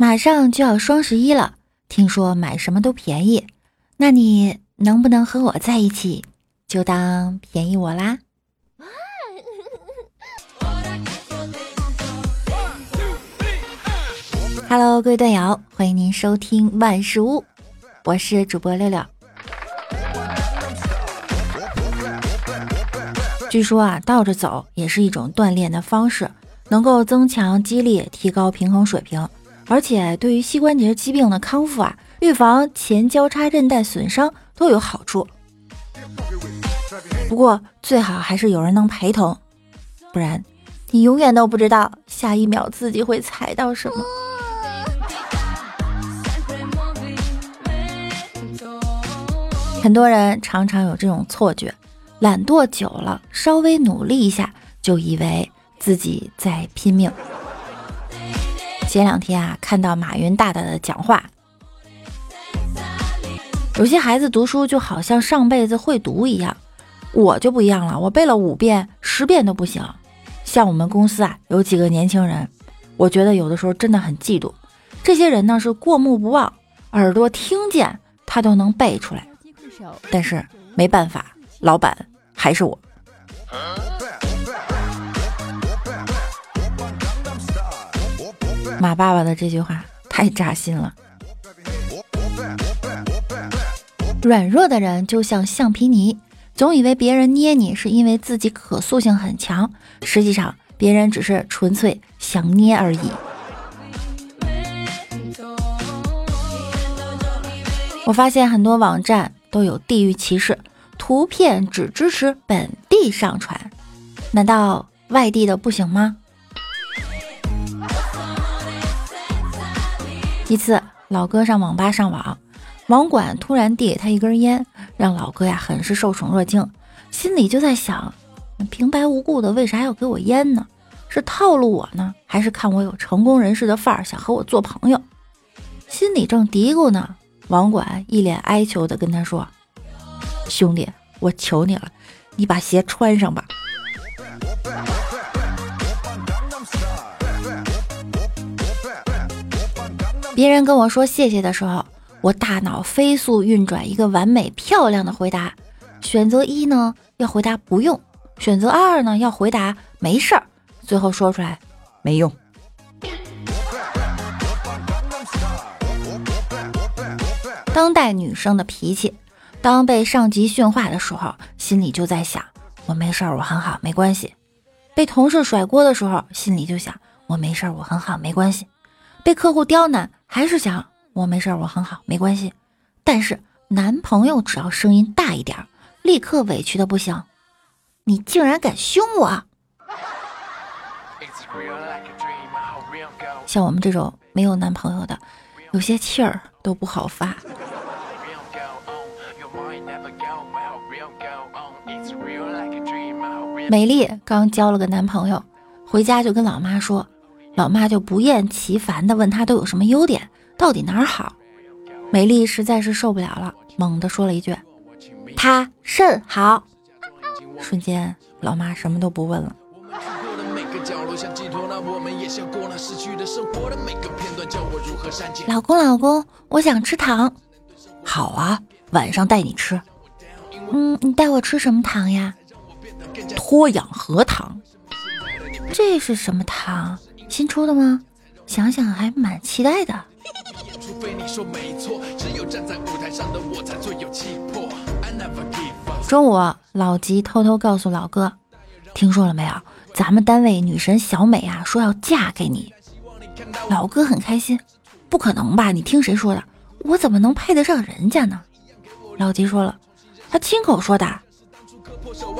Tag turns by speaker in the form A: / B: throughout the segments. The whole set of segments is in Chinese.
A: 马上就要双十一了，听说买什么都便宜，那你能不能和我在一起，就当便宜我啦？Hello，各位段友，欢迎您收听万事屋，我是主播六六。据说啊，倒着走也是一种锻炼的方式，能够增强肌力，提高平衡水平，而且对于膝关节疾病的康复啊，预防前交叉韧带损伤都有好处。不过最好还是有人能陪同，不然你永远都不知道下一秒自己会踩到什么。很多人常常有这种错觉。懒惰久了，稍微努力一下，就以为自己在拼命。前两天啊，看到马云大大的讲话，有些孩子读书就好像上辈子会读一样，我就不一样了，我背了五遍、十遍都不行。像我们公司啊，有几个年轻人，我觉得有的时候真的很嫉妒。这些人呢是过目不忘，耳朵听见他都能背出来，但是没办法，老板。还是我，马爸爸的这句话太扎心了。软弱的人就像橡皮泥，总以为别人捏你是因为自己可塑性很强，实际上别人只是纯粹想捏而已。我发现很多网站都有地域歧视。图片只支持本地上传，难道外地的不行吗？一次，老哥上网吧上网，网管突然递给他一根烟，让老哥呀很是受宠若惊，心里就在想：平白无故的为啥要给我烟呢？是套路我呢，还是看我有成功人士的范儿，想和我做朋友？心里正嘀咕呢，网管一脸哀求的跟他说：“兄弟。”我求你了，你把鞋穿上吧。别人跟我说谢谢的时候，我大脑飞速运转一个完美漂亮的回答。选择一呢，要回答不用；选择二呢，要回答没事儿。最后说出来没用。当代女生的脾气。当被上级训话的时候，心里就在想：我没事儿，我很好，没关系。被同事甩锅的时候，心里就想：我没事儿，我很好，没关系。被客户刁难，还是想：我没事儿，我很好，没关系。但是男朋友只要声音大一点，立刻委屈的不行。你竟然敢凶我！像我们这种没有男朋友的，有些气儿都不好发。美丽刚交了个男朋友，回家就跟老妈说，老妈就不厌其烦地问她都有什么优点，到底哪儿好。美丽实在是受不了了，猛地说了一句：“他甚好。”瞬间，老妈什么都不问了。老公，老公，我想吃糖。好啊，晚上带你吃。嗯，你带我吃什么糖呀？脱氧核糖，这是什么糖？新出的吗？想想还蛮期待的。中午，老吉偷偷告诉老哥：“听说了没有？咱们单位女神小美啊，说要嫁给你。”老哥很开心。不可能吧？你听谁说的？我怎么能配得上人家呢？老吉说了，他亲口说的。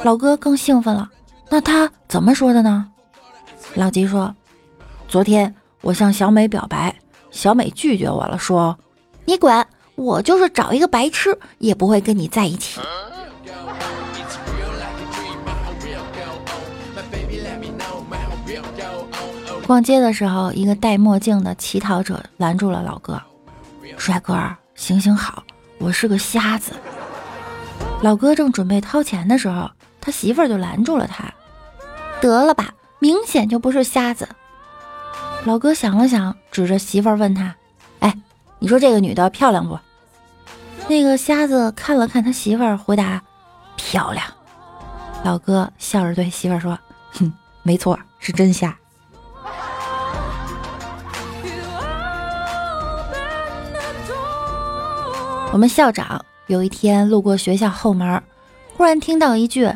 A: 老哥更兴奋了，那他怎么说的呢？老吉说：“昨天我向小美表白，小美拒绝我了，说你滚，我就是找一个白痴也不会跟你在一起。”逛街的时候，一个戴墨镜的乞讨者拦住了老哥：“帅哥，行行好，我是个瞎子。”老哥正准备掏钱的时候，他媳妇儿就拦住了他。得了吧，明显就不是瞎子。老哥想了想，指着媳妇儿问他：“哎，你说这个女的漂亮不？”那个瞎子看了看他媳妇儿，回答：“漂亮。”老哥笑着对媳妇儿说：“哼，没错，是真瞎。”我们校长有一天路过学校后门，忽然听到一句：“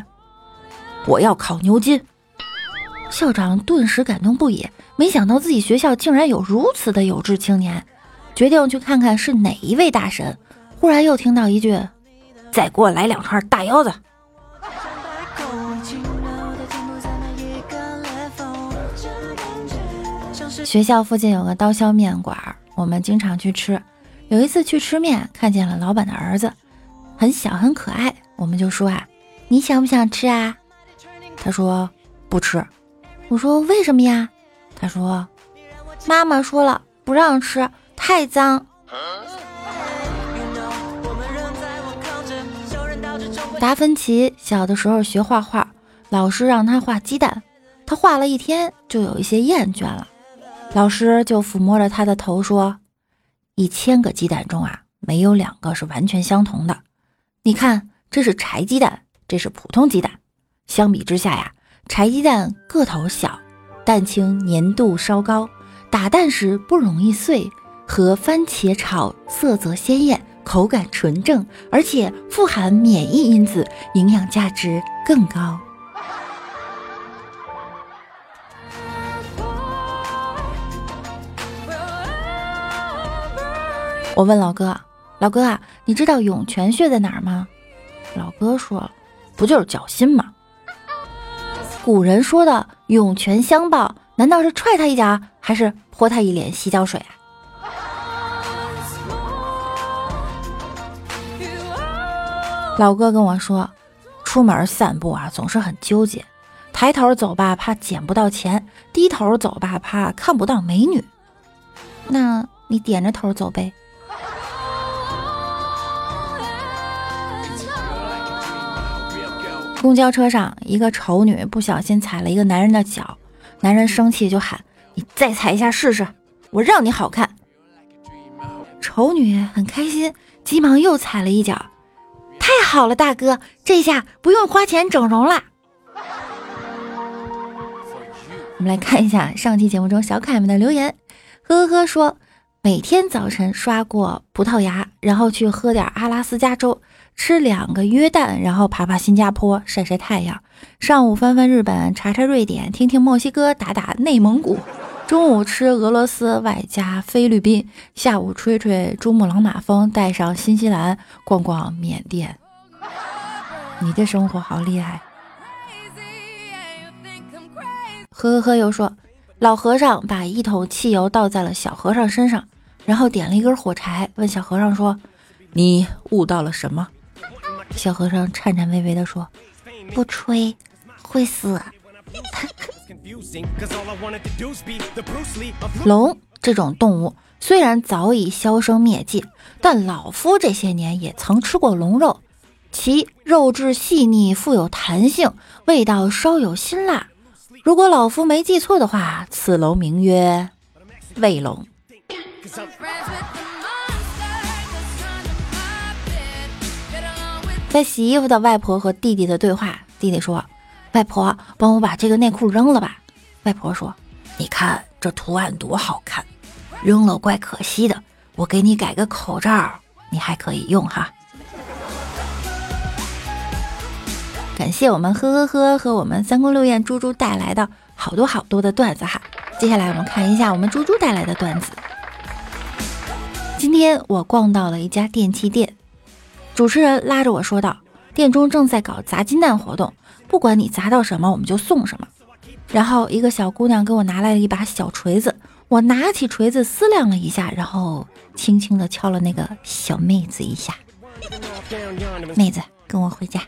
A: 我要考牛津。”校长顿时感动不已，没想到自己学校竟然有如此的有志青年，决定去看看是哪一位大神。忽然又听到一句：“再给我来两串大腰子。”学校附近有个刀削面馆，我们经常去吃。有一次去吃面，看见了老板的儿子，很小很可爱，我们就说啊：“你想不想吃啊？”他说：“不吃。”我说为什么呀？他说，妈妈说了不让吃，太脏。达芬奇小的时候学画画，老师让他画鸡蛋，他画了一天就有一些厌倦了，老师就抚摸着他的头说：“一千个鸡蛋中啊，没有两个是完全相同的。你看，这是柴鸡蛋，这是普通鸡蛋，相比之下呀。”柴鸡蛋个头小，蛋清粘度稍高，打蛋时不容易碎，和番茄炒色泽鲜艳，口感纯正，而且富含免疫因子，营养价值更高。我问老哥：“老哥啊，你知道涌泉穴在哪儿吗？”老哥说：“不就是脚心吗？”古人说的“涌泉相报”，难道是踹他一脚，还是泼他一脸洗脚水啊？老哥跟我说，出门散步啊，总是很纠结，抬头走吧，怕捡不到钱；低头走吧，怕看不到美女。那你点着头走呗。公交车上，一个丑女不小心踩了一个男人的脚，男人生气就喊：“你再踩一下试试，我让你好看。”丑女很开心，急忙又踩了一脚，太好了，大哥，这下不用花钱整容了。我们来看一下上期节目中小可爱们的留言，呵呵呵说每天早晨刷过葡萄牙，然后去喝点阿拉斯加州。吃两个约旦，然后爬爬新加坡，晒晒太阳。上午翻翻日本，查查瑞典，听听墨西哥，打打内蒙古。中午吃俄罗斯，外加菲律宾。下午吹吹珠穆朗玛峰，带上新西兰，逛逛缅甸。你的生活好厉害。呵呵呵，又说老和尚把一桶汽油倒在了小和尚身上，然后点了一根火柴，问小和尚说：“你悟到了什么？”小和尚颤颤巍巍地说：“不吹，会死。”龙这种动物虽然早已销声灭迹，但老夫这些年也曾吃过龙肉，其肉质细腻，富有弹性，味道稍有辛辣。如果老夫没记错的话，此龙名曰卫龙。在洗衣服的外婆和弟弟的对话，弟弟说：“外婆，帮我把这个内裤扔了吧。”外婆说：“你看这图案多好看，扔了怪可惜的。我给你改个口罩，你还可以用哈。”感谢我们呵呵呵和我们三宫六院猪猪带来的好多好多的段子哈。接下来我们看一下我们猪猪带来的段子。今天我逛到了一家电器店。主持人拉着我说道：“店中正在搞砸金蛋活动，不管你砸到什么，我们就送什么。”然后一个小姑娘给我拿来了一把小锤子，我拿起锤子思量了一下，然后轻轻地敲了那个小妹子一下：“妹子，跟我回家。”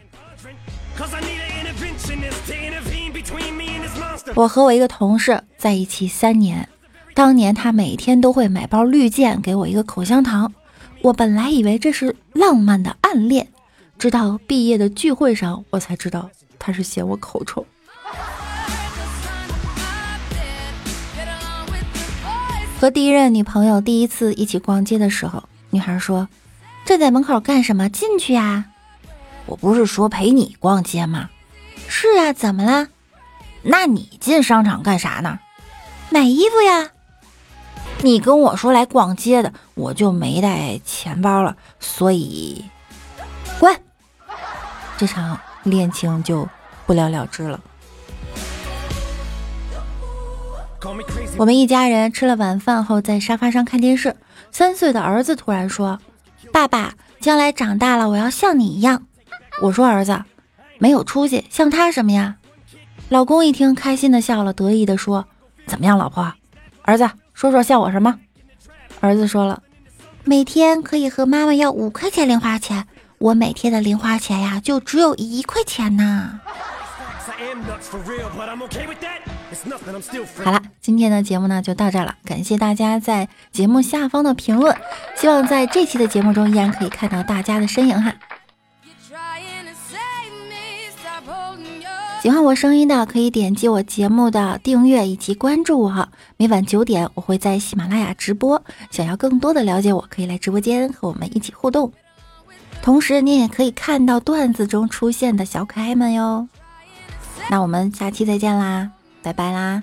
A: 我和我一个同事在一起三年，当年他每天都会买包绿箭给我一个口香糖。我本来以为这是浪漫的暗恋，直到毕业的聚会上，我才知道他是嫌我口臭。和第一任女朋友第一次一起逛街的时候，女孩说：“站在门口干什么？进去呀！”我不是说陪你逛街吗？是啊，怎么了？那你进商场干啥呢？买衣服呀。你跟我说来逛街的，我就没带钱包了，所以滚。这场恋情就不了了之了。我们一家人吃了晚饭后，在沙发上看电视。三岁的儿子突然说：“爸爸，将来长大了，我要像你一样。”我说：“儿子，没有出息，像他什么呀？”老公一听，开心的笑了，得意的说：“怎么样，老婆？儿子，说说像我什么？”儿子说了：“每天可以和妈妈要五块钱零花钱，我每天的零花钱呀，就只有一块钱呢。”好了，今天的节目呢就到这了，感谢大家在节目下方的评论，希望在这期的节目中依然可以看到大家的身影哈。喜欢我声音的可以点击我节目的订阅以及关注我，每晚九点我会在喜马拉雅直播，想要更多的了解我可以来直播间和我们一起互动，同时你也可以看到段子中出现的小可爱们哟。那我们下期再见啦，拜拜啦。